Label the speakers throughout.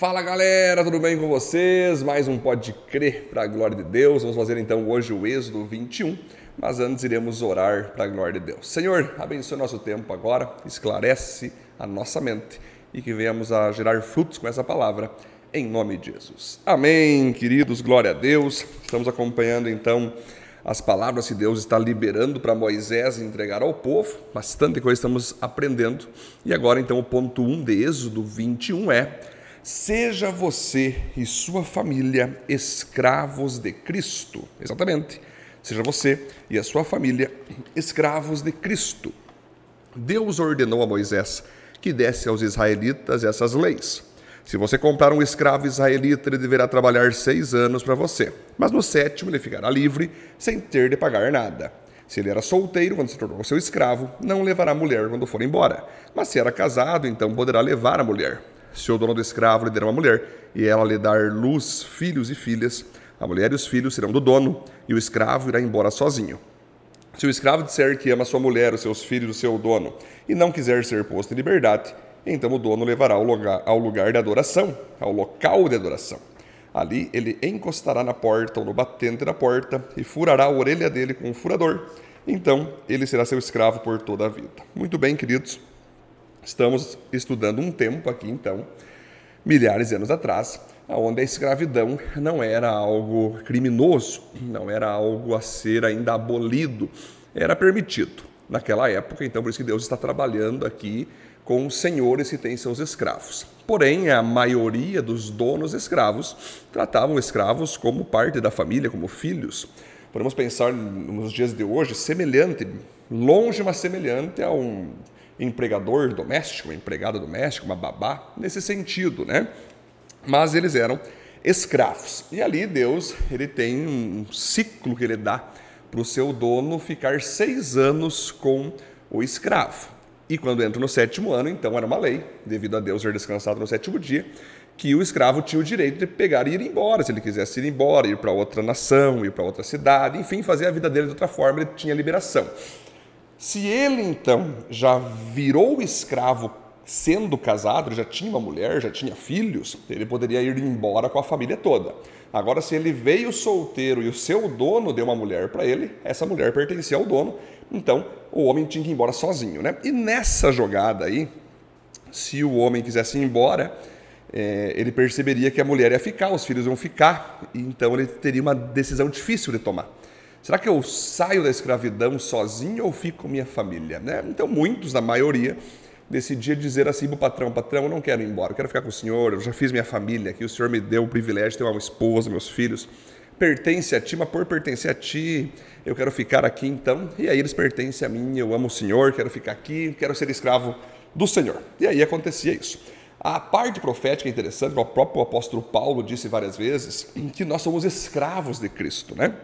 Speaker 1: Fala galera, tudo bem com vocês? Mais um Pode Crer para a glória de Deus. Vamos fazer então hoje o Êxodo 21, mas antes iremos orar para a glória de Deus. Senhor, abençoe nosso tempo agora, esclarece a nossa mente e que venhamos a gerar frutos com essa palavra, em nome de Jesus. Amém, queridos, glória a Deus. Estamos acompanhando então as palavras que Deus está liberando para Moisés entregar ao povo. Bastante coisa estamos aprendendo. E agora então o ponto 1 de Êxodo 21 é Seja você e sua família escravos de Cristo. Exatamente. Seja você e a sua família escravos de Cristo. Deus ordenou a Moisés que desse aos israelitas essas leis. Se você comprar um escravo israelita, ele deverá trabalhar seis anos para você, mas no sétimo ele ficará livre, sem ter de pagar nada. Se ele era solteiro, quando se tornou seu escravo, não levará mulher quando for embora. Mas se era casado, então poderá levar a mulher. Se o dono do escravo lhe der uma mulher, e ela lhe dar luz, filhos e filhas, a mulher e os filhos serão do dono, e o escravo irá embora sozinho. Se o escravo disser que ama sua mulher, os seus filhos o seu dono, e não quiser ser posto em liberdade, então o dono levará ao lugar, ao lugar de adoração, ao local de adoração. Ali ele encostará na porta ou no batente da porta e furará a orelha dele com um furador. Então ele será seu escravo por toda a vida. Muito bem, queridos. Estamos estudando um tempo aqui, então, milhares de anos atrás, onde a escravidão não era algo criminoso, não era algo a ser ainda abolido, era permitido naquela época. Então, por isso que Deus está trabalhando aqui com os senhores que têm seus escravos. Porém, a maioria dos donos escravos tratavam escravos como parte da família, como filhos. Podemos pensar nos dias de hoje semelhante, longe, mas semelhante a um empregador doméstico, uma empregada doméstica, uma babá, nesse sentido, né? Mas eles eram escravos. E ali Deus ele tem um ciclo que ele dá para o seu dono ficar seis anos com o escravo. E quando entra no sétimo ano, então era uma lei, devido a Deus ter descansado no sétimo dia, que o escravo tinha o direito de pegar e ir embora, se ele quisesse ir embora, ir para outra nação, ir para outra cidade, enfim, fazer a vida dele de outra forma, ele tinha liberação. Se ele então já virou escravo sendo casado, já tinha uma mulher, já tinha filhos, ele poderia ir embora com a família toda. Agora, se ele veio solteiro e o seu dono deu uma mulher para ele, essa mulher pertencia ao dono, então o homem tinha que ir embora sozinho, né? E nessa jogada aí, se o homem quisesse ir embora, é, ele perceberia que a mulher ia ficar, os filhos iam ficar, então ele teria uma decisão difícil de tomar. Será que eu saio da escravidão sozinho ou fico com minha família? Né? Então, muitos, na maioria, decidiam dizer assim para o patrão: patrão, eu não quero ir embora, eu quero ficar com o senhor, eu já fiz minha família aqui, o senhor me deu o privilégio de ter uma esposa, meus filhos. Pertence a ti, mas por pertencer a ti, eu quero ficar aqui então. E aí eles pertencem a mim, eu amo o senhor, quero ficar aqui, quero ser escravo do senhor. E aí acontecia isso. A parte profética é interessante, o próprio apóstolo Paulo disse várias vezes, que nós somos escravos de Cristo, né?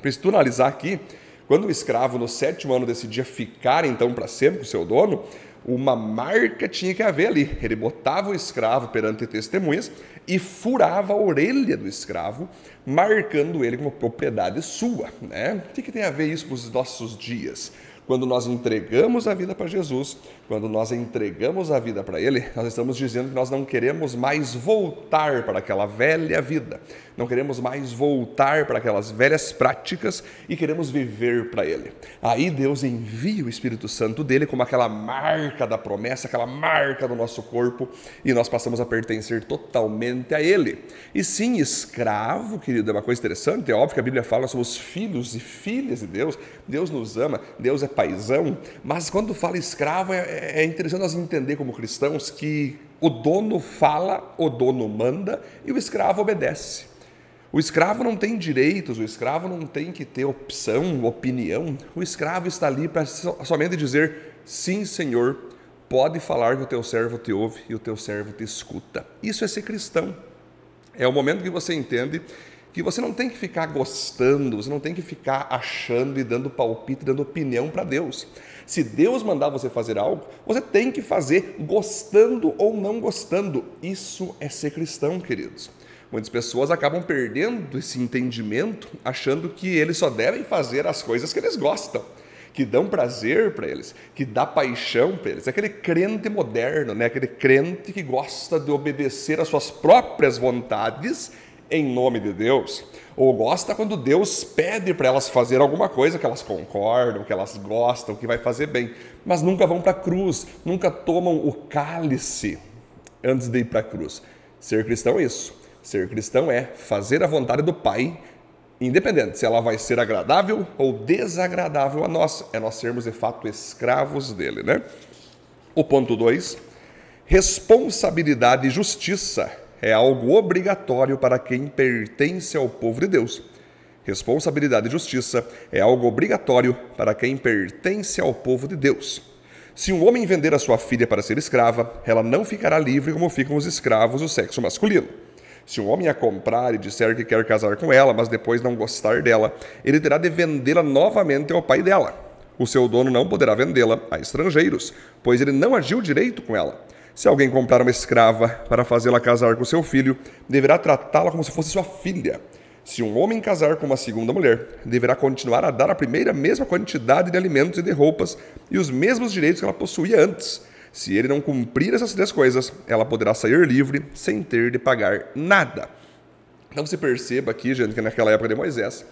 Speaker 1: Para analisar aqui, quando o escravo no sétimo ano decidia ficar então para sempre com seu dono, uma marca tinha que haver ali. Ele botava o escravo perante testemunhas e furava a orelha do escravo, marcando ele como propriedade sua. Né? O que, que tem a ver isso para os nossos dias? Quando nós entregamos a vida para Jesus, quando nós entregamos a vida para Ele, nós estamos dizendo que nós não queremos mais voltar para aquela velha vida, não queremos mais voltar para aquelas velhas práticas e queremos viver para Ele. Aí Deus envia o Espírito Santo dele como aquela marca da promessa, aquela marca do nosso corpo e nós passamos a pertencer totalmente a Ele. E sim, escravo, querido, é uma coisa interessante, é óbvio que a Bíblia fala, nós somos filhos e filhas de Deus, Deus nos ama, Deus é mas quando fala escravo, é, é interessante nós entender como cristãos que o dono fala, o dono manda e o escravo obedece. O escravo não tem direitos, o escravo não tem que ter opção, opinião. O escravo está ali para somente dizer: sim, Senhor, pode falar que o teu servo te ouve e o teu servo te escuta. Isso é ser cristão. É o momento que você entende que você não tem que ficar gostando, você não tem que ficar achando e dando palpite, dando opinião para Deus. Se Deus mandar você fazer algo, você tem que fazer gostando ou não gostando. Isso é ser cristão, queridos. Muitas pessoas acabam perdendo esse entendimento, achando que eles só devem fazer as coisas que eles gostam. que dão prazer para eles, que dá paixão para eles. Aquele crente moderno, né? aquele crente que gosta de obedecer às suas próprias vontades em nome de Deus. Ou gosta quando Deus pede para elas fazer alguma coisa que elas concordam, que elas gostam, que vai fazer bem, mas nunca vão para a cruz, nunca tomam o cálice antes de ir para a cruz. Ser cristão é isso. Ser cristão é fazer a vontade do Pai, independente se ela vai ser agradável ou desagradável a nós. É nós sermos de fato escravos dele, né? O ponto 2, responsabilidade e justiça é algo obrigatório para quem pertence ao povo de Deus. Responsabilidade e justiça é algo obrigatório para quem pertence ao povo de Deus. Se um homem vender a sua filha para ser escrava, ela não ficará livre como ficam os escravos do sexo masculino. Se um homem a comprar e disser que quer casar com ela, mas depois não gostar dela, ele terá de vendê-la novamente ao pai dela. O seu dono não poderá vendê-la a estrangeiros, pois ele não agiu direito com ela. Se alguém comprar uma escrava para fazê-la casar com seu filho, deverá tratá-la como se fosse sua filha. Se um homem casar com uma segunda mulher, deverá continuar a dar à primeira mesma quantidade de alimentos e de roupas e os mesmos direitos que ela possuía antes. Se ele não cumprir essas três coisas, ela poderá sair livre sem ter de pagar nada. Então você perceba aqui, gente, que naquela época de Moisés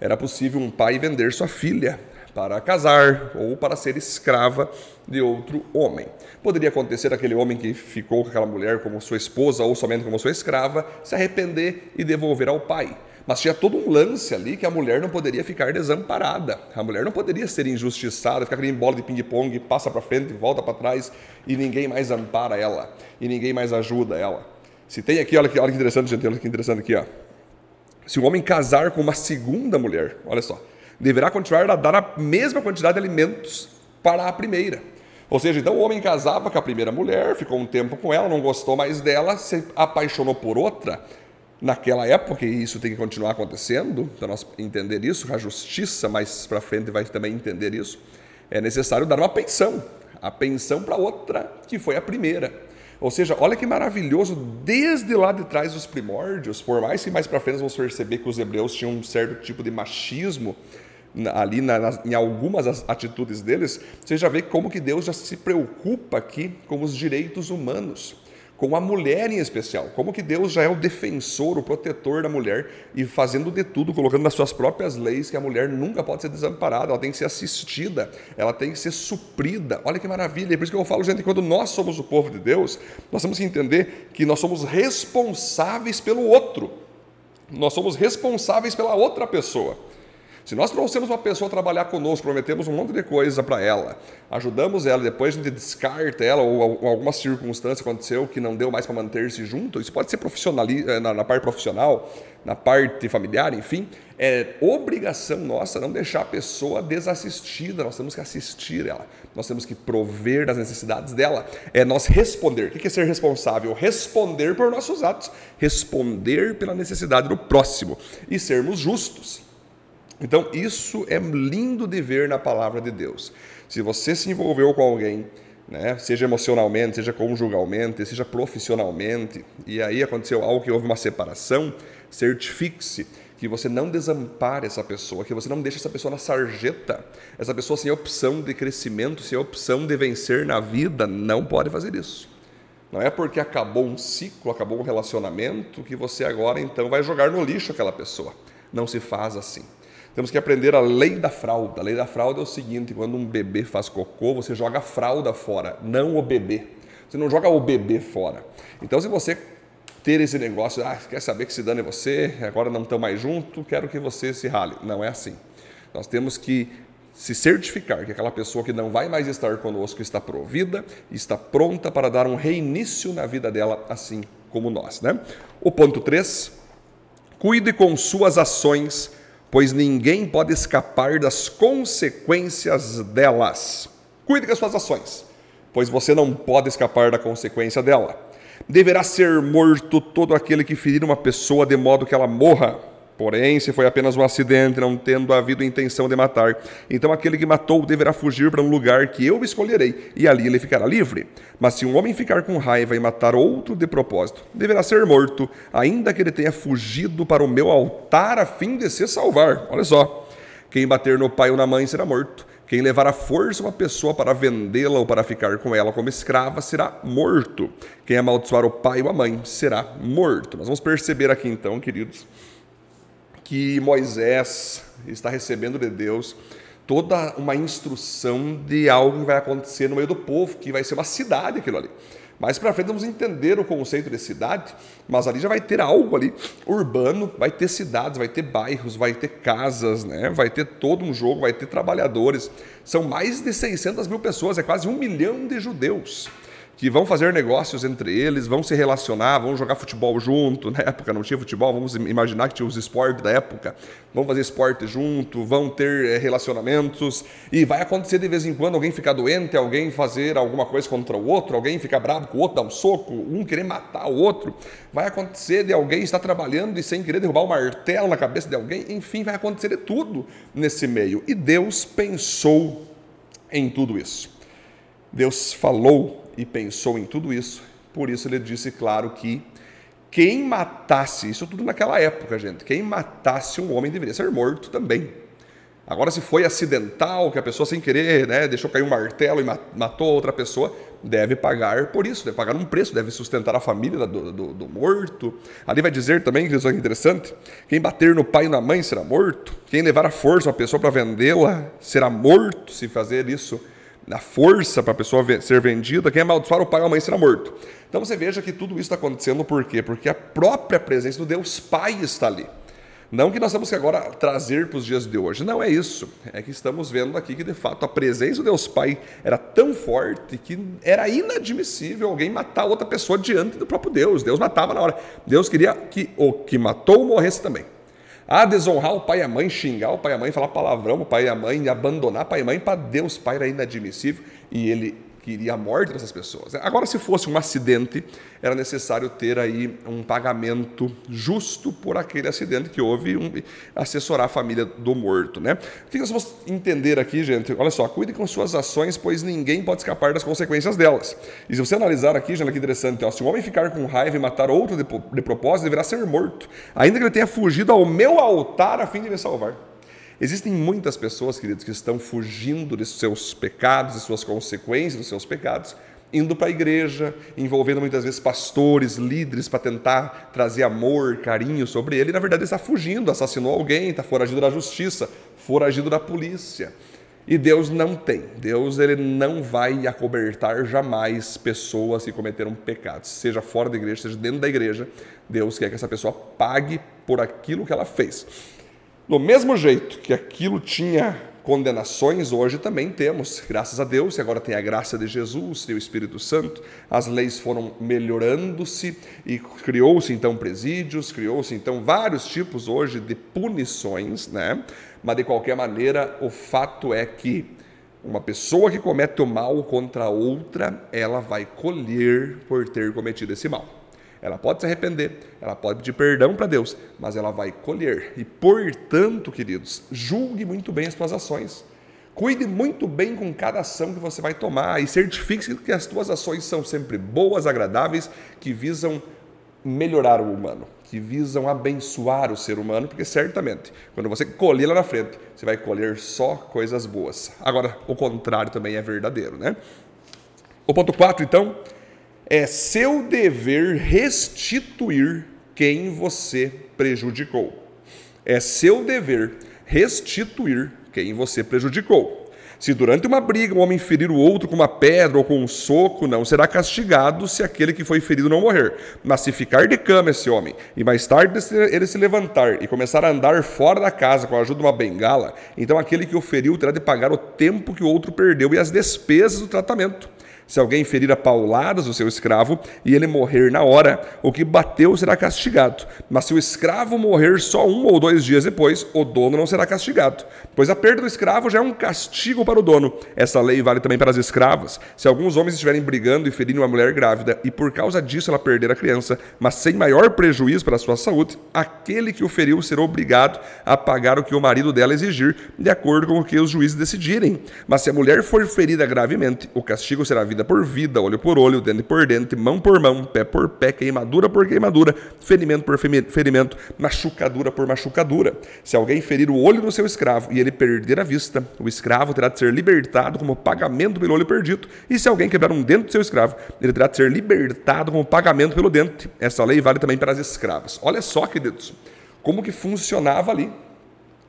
Speaker 1: era possível um pai vender sua filha para casar ou para ser escrava de outro homem. Poderia acontecer aquele homem que ficou com aquela mulher como sua esposa ou somente como sua escrava se arrepender e devolver ao pai. Mas tinha todo um lance ali que a mulher não poderia ficar desamparada. A mulher não poderia ser injustiçada, ficar aquele bola de ping-pong, passa para frente, volta para trás e ninguém mais ampara ela e ninguém mais ajuda ela. Se tem aqui, olha que, olha que interessante, gente, olha que interessante aqui, ó. Se um homem casar com uma segunda mulher, olha só, deverá continuar a dar a mesma quantidade de alimentos para a primeira. Ou seja, então o homem casava com a primeira mulher, ficou um tempo com ela, não gostou mais dela, se apaixonou por outra. Naquela época, e isso tem que continuar acontecendo, para nós entender isso, a justiça mais para frente vai também entender isso, é necessário dar uma pensão, a pensão para outra que foi a primeira. Ou seja, olha que maravilhoso, desde lá de trás dos primórdios, por mais que mais para frente vamos perceber que os hebreus tinham um certo tipo de machismo, ali na, na, em algumas atitudes deles, você já vê como que Deus já se preocupa aqui com os direitos humanos, com a mulher em especial, como que Deus já é o defensor, o protetor da mulher e fazendo de tudo, colocando nas suas próprias leis que a mulher nunca pode ser desamparada, ela tem que ser assistida, ela tem que ser suprida. Olha que maravilha! E por isso que eu falo, gente, quando nós somos o povo de Deus, nós temos que entender que nós somos responsáveis pelo outro. Nós somos responsáveis pela outra pessoa. Se nós trouxemos uma pessoa trabalhar conosco, prometemos um monte de coisa para ela, ajudamos ela, depois a gente descarta ela, ou alguma circunstância aconteceu que não deu mais para manter-se junto, isso pode ser eh, na, na parte profissional, na parte familiar, enfim, é obrigação nossa não deixar a pessoa desassistida, nós temos que assistir ela, nós temos que prover das necessidades dela, é nós responder. O que é ser responsável? Responder por nossos atos, responder pela necessidade do próximo e sermos justos. Então, isso é lindo de ver na palavra de Deus. Se você se envolveu com alguém, né, seja emocionalmente, seja conjugalmente, seja profissionalmente, e aí aconteceu algo que houve uma separação, certifique-se que você não desampare essa pessoa, que você não deixe essa pessoa na sarjeta. Essa pessoa sem opção de crescimento, sem opção de vencer na vida, não pode fazer isso. Não é porque acabou um ciclo, acabou um relacionamento, que você agora então vai jogar no lixo aquela pessoa. Não se faz assim. Temos que aprender a lei da fralda. A lei da fralda é o seguinte: quando um bebê faz cocô, você joga a fralda fora, não o bebê. Você não joga o bebê fora. Então, se você ter esse negócio, ah, quer saber que se dane você, agora não estão mais juntos, quero que você se rale. Não é assim. Nós temos que se certificar que aquela pessoa que não vai mais estar conosco está provida, está pronta para dar um reinício na vida dela, assim como nós. Né? O ponto 3, cuide com suas ações pois ninguém pode escapar das consequências delas. Cuide das suas ações, pois você não pode escapar da consequência dela. Deverá ser morto todo aquele que ferir uma pessoa de modo que ela morra Porém, se foi apenas um acidente, não tendo havido intenção de matar, então aquele que matou deverá fugir para um lugar que eu escolherei, e ali ele ficará livre. Mas se um homem ficar com raiva e matar outro de propósito, deverá ser morto, ainda que ele tenha fugido para o meu altar a fim de se salvar. Olha só. Quem bater no pai ou na mãe será morto. Quem levar à força uma pessoa para vendê-la ou para ficar com ela como escrava será morto. Quem amaldiçoar o pai ou a mãe será morto. Nós vamos perceber aqui então, queridos, que Moisés está recebendo de Deus toda uma instrução de algo que vai acontecer no meio do povo, que vai ser uma cidade aquilo ali. Mais para frente vamos entender o conceito de cidade, mas ali já vai ter algo ali urbano, vai ter cidades, vai ter bairros, vai ter casas, né? vai ter todo um jogo, vai ter trabalhadores. São mais de 600 mil pessoas, é quase um milhão de judeus que vão fazer negócios entre eles, vão se relacionar, vão jogar futebol junto. Na época não tinha futebol, vamos imaginar que tinha os esportes da época. Vão fazer esporte junto, vão ter eh, relacionamentos. E vai acontecer de vez em quando alguém ficar doente, alguém fazer alguma coisa contra o outro, alguém ficar bravo com o outro, dar um soco, um querer matar o outro. Vai acontecer de alguém estar trabalhando e sem querer derrubar um martelo na cabeça de alguém. Enfim, vai acontecer de tudo nesse meio. E Deus pensou em tudo isso. Deus falou e pensou em tudo isso. Por isso ele disse, claro, que quem matasse, isso tudo naquela época, gente, quem matasse um homem deveria ser morto também. Agora, se foi acidental, que a pessoa sem querer né, deixou cair um martelo e matou outra pessoa, deve pagar por isso, deve pagar um preço, deve sustentar a família do, do, do morto. Ali vai dizer também, que isso é interessante, quem bater no pai e na mãe será morto, quem levar a força uma pessoa para vendê-la será morto se fazer isso na força para a pessoa ser vendida, quem amaldiçoar o pai ou a mãe será morto. Então você veja que tudo isso está acontecendo por quê? Porque a própria presença do Deus Pai está ali. Não que nós temos que agora trazer para os dias de hoje, não é isso. É que estamos vendo aqui que de fato a presença do Deus Pai era tão forte que era inadmissível alguém matar outra pessoa diante do próprio Deus. Deus matava na hora. Deus queria que o que matou morresse também. Ah, desonrar o pai e a mãe, xingar o pai e a mãe, falar palavrão o pai e a mãe, abandonar o pai e a mãe, para Deus Pai era inadmissível. E ele queria a morte dessas pessoas. Agora, se fosse um acidente, era necessário ter aí um pagamento justo por aquele acidente que houve, um, assessorar a família do morto, né? O que nós vamos entender aqui, gente? Olha só, cuide com suas ações, pois ninguém pode escapar das consequências delas. E se você analisar aqui, gente, que interessante, ó, se um homem ficar com raiva e matar outro de, de propósito, deverá ser morto, ainda que ele tenha fugido ao meu altar a fim de me salvar. Existem muitas pessoas, queridos, que estão fugindo de seus pecados, de suas consequências dos seus pecados, indo para a igreja, envolvendo muitas vezes pastores, líderes, para tentar trazer amor, carinho sobre ele, e na verdade está fugindo, assassinou alguém, está foragido da justiça, foragido da polícia. E Deus não tem. Deus ele não vai acobertar jamais pessoas que cometeram pecados, seja fora da igreja, seja dentro da igreja. Deus quer que essa pessoa pague por aquilo que ela fez. Do mesmo jeito que aquilo tinha condenações, hoje também temos, graças a Deus, e agora tem a graça de Jesus, tem o Espírito Santo, as leis foram melhorando-se e criou-se então presídios, criou-se então vários tipos hoje de punições, né? Mas de qualquer maneira, o fato é que uma pessoa que comete o mal contra outra, ela vai colher por ter cometido esse mal. Ela pode se arrepender, ela pode pedir perdão para Deus, mas ela vai colher. E, portanto, queridos, julgue muito bem as suas ações. Cuide muito bem com cada ação que você vai tomar e certifique-se que as suas ações são sempre boas, agradáveis, que visam melhorar o humano, que visam abençoar o ser humano, porque certamente, quando você colher lá na frente, você vai colher só coisas boas. Agora, o contrário também é verdadeiro, né? O ponto 4, então, é seu dever restituir quem você prejudicou. É seu dever restituir quem você prejudicou. Se durante uma briga um homem ferir o outro com uma pedra ou com um soco, não será castigado se aquele que foi ferido não morrer. Mas se ficar de cama esse homem, e mais tarde ele se levantar e começar a andar fora da casa com a ajuda de uma bengala, então aquele que o feriu terá de pagar o tempo que o outro perdeu e as despesas do tratamento. Se alguém ferir a pauladas o seu escravo e ele morrer na hora, o que bateu será castigado. Mas se o escravo morrer só um ou dois dias depois, o dono não será castigado. Pois a perda do escravo já é um castigo para o dono. Essa lei vale também para as escravas. Se alguns homens estiverem brigando e ferirem uma mulher grávida e por causa disso ela perder a criança, mas sem maior prejuízo para a sua saúde, aquele que o feriu será obrigado a pagar o que o marido dela exigir, de acordo com o que os juízes decidirem. Mas se a mulher for ferida gravemente, o castigo será vida por vida, olho por olho, dente por dente, mão por mão, pé por pé, queimadura por queimadura, ferimento por ferimento, machucadura por machucadura. Se alguém ferir o olho do seu escravo e ele perder a vista, o escravo terá de ser libertado como pagamento pelo olho perdido. E se alguém quebrar um dente do seu escravo, ele terá de ser libertado como pagamento pelo dente. Essa lei vale também para as escravas. Olha só, queridos, como que funcionava ali.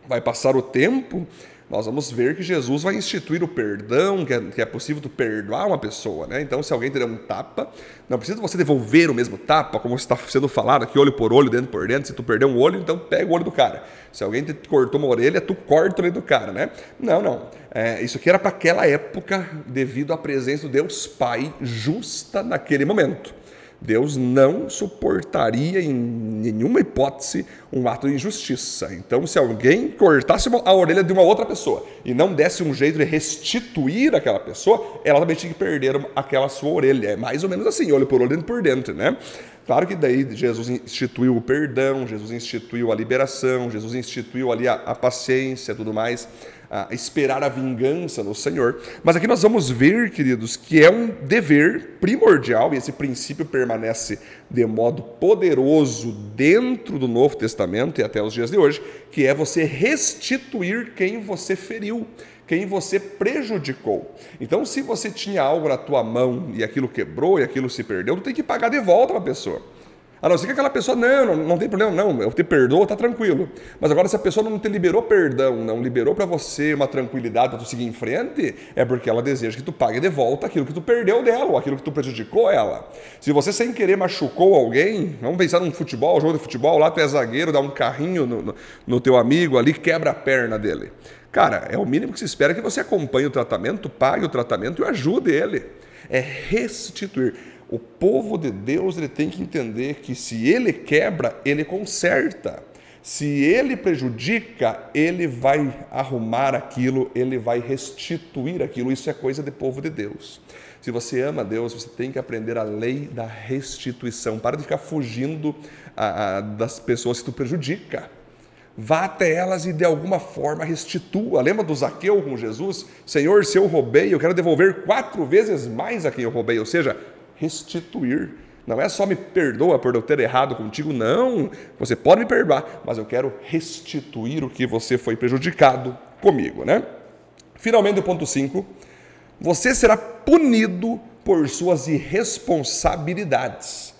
Speaker 1: Vai passar o tempo nós vamos ver que Jesus vai instituir o perdão, que é, que é possível tu perdoar uma pessoa, né? Então, se alguém te der um tapa, não precisa você devolver o mesmo tapa, como está sendo falado aqui, olho por olho, dentro por dentro. Se tu perder um olho, então pega o olho do cara. Se alguém te cortou uma orelha, tu corta o olho do cara, né? Não, não. É, isso aqui era para aquela época, devido à presença do Deus Pai justa naquele momento. Deus não suportaria em nenhuma hipótese um ato de injustiça. Então, se alguém cortasse a orelha de uma outra pessoa e não desse um jeito de restituir aquela pessoa, ela também tinha que perder aquela sua orelha. É mais ou menos assim, olho por olho, dentro por dentro, né? Claro que daí Jesus instituiu o perdão, Jesus instituiu a liberação, Jesus instituiu ali a, a paciência tudo mais a esperar a vingança no Senhor. Mas aqui nós vamos ver, queridos, que é um dever primordial, e esse princípio permanece de modo poderoso dentro do Novo Testamento e até os dias de hoje, que é você restituir quem você feriu quem você prejudicou. Então, se você tinha algo na tua mão e aquilo quebrou e aquilo se perdeu, tu tem que pagar de volta para a pessoa. A não ser que aquela pessoa, não, não, não tem problema, não, eu te perdoo, tá tranquilo. Mas agora, se a pessoa não te liberou perdão, não liberou para você uma tranquilidade para tu seguir em frente, é porque ela deseja que tu pague de volta aquilo que tu perdeu dela, ou aquilo que tu prejudicou ela. Se você sem querer machucou alguém, vamos pensar num futebol, jogo de futebol, lá tu é zagueiro, dá um carrinho no, no, no teu amigo ali, quebra a perna dele. Cara, é o mínimo que se espera que você acompanhe o tratamento, pague o tratamento e ajude ele. É restituir. O povo de Deus ele tem que entender que se ele quebra, ele conserta. Se ele prejudica, ele vai arrumar aquilo, ele vai restituir aquilo. Isso é coisa de povo de Deus. Se você ama Deus, você tem que aprender a lei da restituição. Para de ficar fugindo a, a, das pessoas que tu prejudica. Vá até elas e de alguma forma restitua. Lembra do Zaqueu com Jesus? Senhor, se eu roubei, eu quero devolver quatro vezes mais a quem eu roubei. Ou seja, restituir. Não é só me perdoa por eu ter errado contigo, não. Você pode me perdoar, mas eu quero restituir o que você foi prejudicado comigo, né? Finalmente, o ponto 5. Você será punido por suas irresponsabilidades.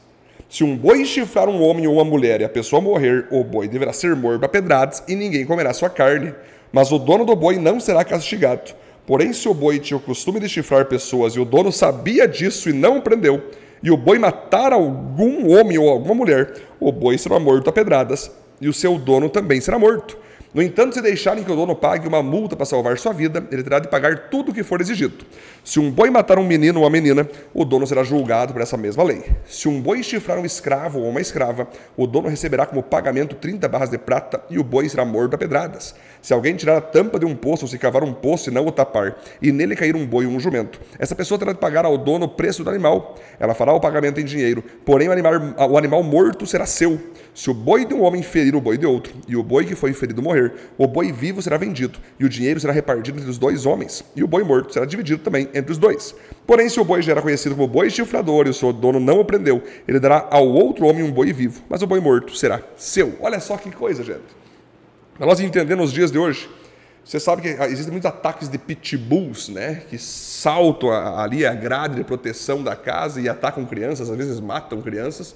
Speaker 1: Se um boi chifrar um homem ou uma mulher e a pessoa morrer, o boi deverá ser morto a pedradas e ninguém comerá sua carne. Mas o dono do boi não será castigado Porém, se o boi tinha o costume de chifrar pessoas e o dono sabia disso e não o prendeu, e o boi matar algum homem ou alguma mulher, o boi será morto a pedradas e o seu dono também será morto. No entanto, se deixarem que o dono pague uma multa para salvar sua vida, ele terá de pagar tudo o que for exigido. Se um boi matar um menino ou uma menina, o dono será julgado por essa mesma lei. Se um boi chifrar um escravo ou uma escrava, o dono receberá como pagamento 30 barras de prata e o boi será morto a pedradas. Se alguém tirar a tampa de um poço ou se cavar um poço e não o tapar, e nele cair um boi ou um jumento, essa pessoa terá de pagar ao dono o preço do animal. Ela fará o pagamento em dinheiro, porém o animal, o animal morto será seu. Se o boi de um homem ferir o boi de outro, e o boi que foi ferido morrer, o boi vivo será vendido, e o dinheiro será repartido entre os dois homens, e o boi morto será dividido também entre os dois. Porém, se o boi já era conhecido como boi chifrador e o seu dono não o prendeu, ele dará ao outro homem um boi vivo, mas o boi morto será seu. Olha só que coisa, gente. Para nós entender nos dias de hoje, você sabe que existem muitos ataques de pitbulls, né? Que saltam ali a grade de proteção da casa e atacam crianças, às vezes matam crianças,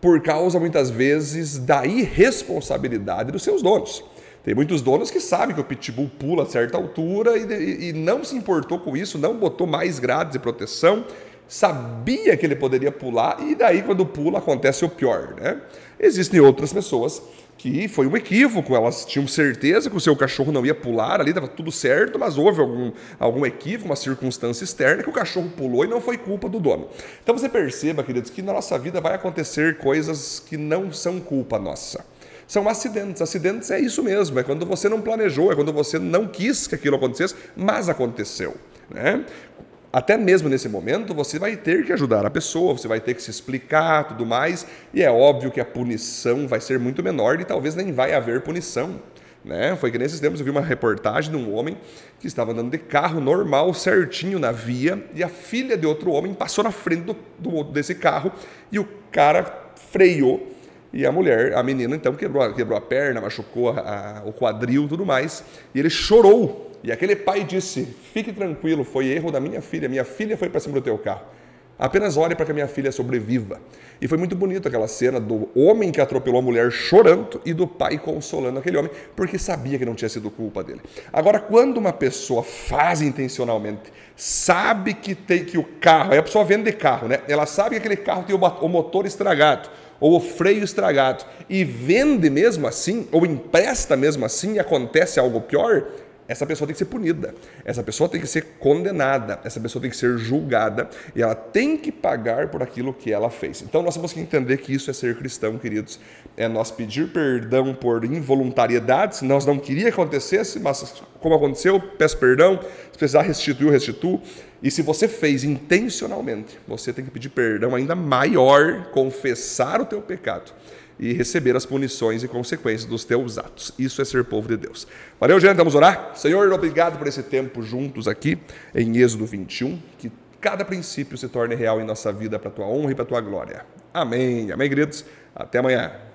Speaker 1: por causa, muitas vezes, da irresponsabilidade dos seus donos. Tem muitos donos que sabem que o pitbull pula a certa altura e, e não se importou com isso, não botou mais grades de proteção, sabia que ele poderia pular e daí quando pula acontece o pior, né? Existem outras pessoas que foi um equívoco, elas tinham certeza que o seu cachorro não ia pular ali, estava tudo certo, mas houve algum, algum equívoco, uma circunstância externa que o cachorro pulou e não foi culpa do dono. Então você perceba, queridos, que na nossa vida vai acontecer coisas que não são culpa nossa são acidentes. Acidentes é isso mesmo, é quando você não planejou, é quando você não quis que aquilo acontecesse, mas aconteceu. Né? Até mesmo nesse momento, você vai ter que ajudar a pessoa, você vai ter que se explicar, tudo mais, e é óbvio que a punição vai ser muito menor e talvez nem vai haver punição. Né? Foi que nesses tempos eu vi uma reportagem de um homem que estava andando de carro normal, certinho na via, e a filha de outro homem passou na frente do, do desse carro e o cara freou. E a mulher, a menina, então quebrou, quebrou a perna, machucou a, a, o quadril tudo mais. E ele chorou. E aquele pai disse: Fique tranquilo, foi erro da minha filha. Minha filha foi para cima do teu carro. Apenas ore para que a minha filha sobreviva. E foi muito bonito aquela cena do homem que atropelou a mulher chorando e do pai consolando aquele homem, porque sabia que não tinha sido culpa dele. Agora, quando uma pessoa faz intencionalmente, sabe que tem que o carro, aí a pessoa vende carro, né? Ela sabe que aquele carro tem o motor estragado ou o freio estragado e vende mesmo assim, ou empresta mesmo assim e acontece algo pior, essa pessoa tem que ser punida, essa pessoa tem que ser condenada, essa pessoa tem que ser julgada e ela tem que pagar por aquilo que ela fez. Então nós temos que entender que isso é ser cristão, queridos. É nós pedir perdão por involuntariedades, nós não queria que acontecesse, mas como aconteceu, peço perdão, se precisar restituir, restituo. E se você fez intencionalmente, você tem que pedir perdão ainda maior, confessar o teu pecado e receber as punições e consequências dos teus atos. Isso é ser povo de Deus. Valeu, gente, vamos orar? Senhor, obrigado por esse tempo juntos aqui em Êxodo 21, que cada princípio se torne real em nossa vida para a tua honra e para a tua glória. Amém. Amém, queridos. Até amanhã.